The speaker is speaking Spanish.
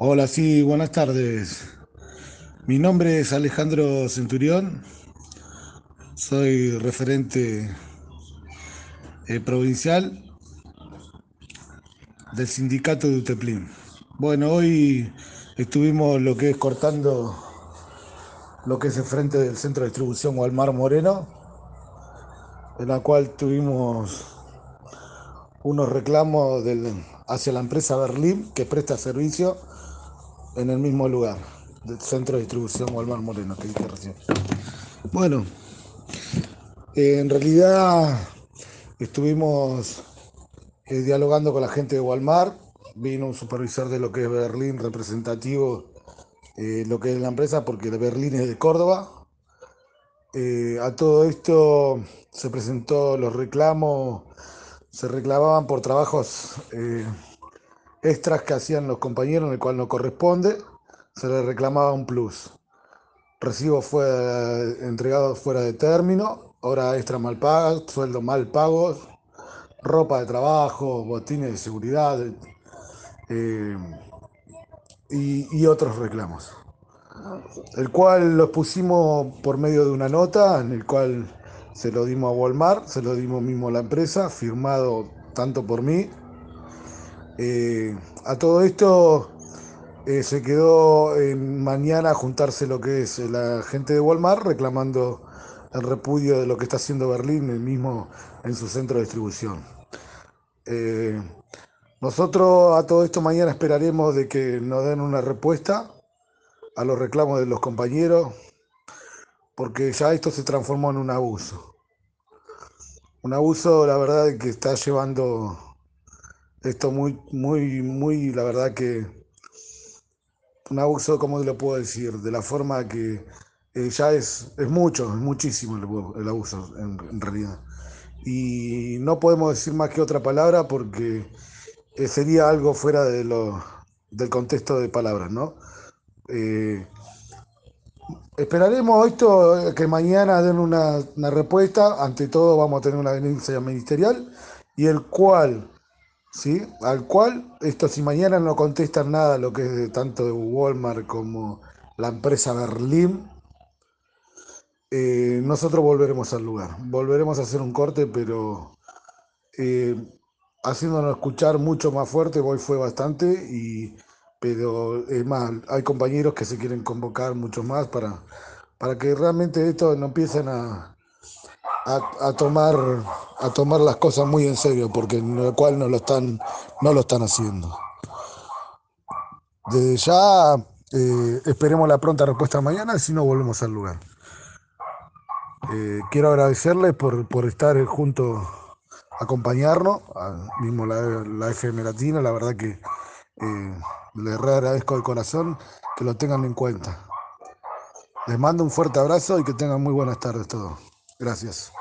Hola, sí, buenas tardes. Mi nombre es Alejandro Centurión, soy referente eh, provincial del sindicato de Uteplín. Bueno, hoy estuvimos lo que es cortando lo que es el frente del centro de distribución Walmar Moreno, en la cual tuvimos unos reclamos hacia la empresa Berlín que presta servicio en el mismo lugar del centro de distribución Walmar Moreno que dije recién. Bueno, en realidad estuvimos eh, dialogando con la gente de Walmart, vino un supervisor de lo que es Berlín representativo, eh, lo que es la empresa, porque Berlín es de Córdoba. Eh, a todo esto se presentó los reclamos, se reclamaban por trabajos eh, extras que hacían los compañeros, en el cual no corresponde, se les reclamaba un plus. Recibo fue entregado fuera de término, hora extra mal pagas, sueldo mal pagos, ropa de trabajo, botines de seguridad eh, y, y otros reclamos. El cual los pusimos por medio de una nota en el cual se lo dimos a Walmart, se lo dimos mismo a la empresa, firmado tanto por mí. Eh, a todo esto eh, se quedó mañana a juntarse lo que es la gente de Walmart reclamando el repudio de lo que está haciendo Berlín el mismo en su centro de distribución. Eh, nosotros a todo esto mañana esperaremos de que nos den una respuesta a los reclamos de los compañeros, porque ya esto se transformó en un abuso. Un abuso, la verdad, que está llevando esto muy, muy, muy, la verdad que un abuso, ¿cómo lo puedo decir? De la forma que eh, ya es, es mucho, es muchísimo el, abu- el abuso en, realidad. Y no podemos decir más que otra palabra porque eh, sería algo fuera de lo, del contexto de palabras, ¿no? Eh, esperaremos esto, que mañana den una, una respuesta. Ante todo vamos a tener una denuncia ministerial y el cual, ¿sí? Al cual, esto si mañana no contestan nada lo que es de tanto de Walmart como la empresa Berlín, eh, nosotros volveremos al lugar. Volveremos a hacer un corte, pero eh, haciéndonos escuchar mucho más fuerte, hoy fue bastante, y, pero es más, hay compañeros que se quieren convocar mucho más para, para que realmente esto no empiecen a, a, tomar, a tomar las cosas muy en serio, porque en lo cual no lo están, no lo están haciendo. Desde ya eh, esperemos la pronta respuesta mañana, si no volvemos al lugar. Eh, quiero agradecerles por, por estar junto, acompañarnos, mismo la, la FM Latina, la verdad que eh, les re agradezco de corazón que lo tengan en cuenta. Les mando un fuerte abrazo y que tengan muy buenas tardes todos. Gracias.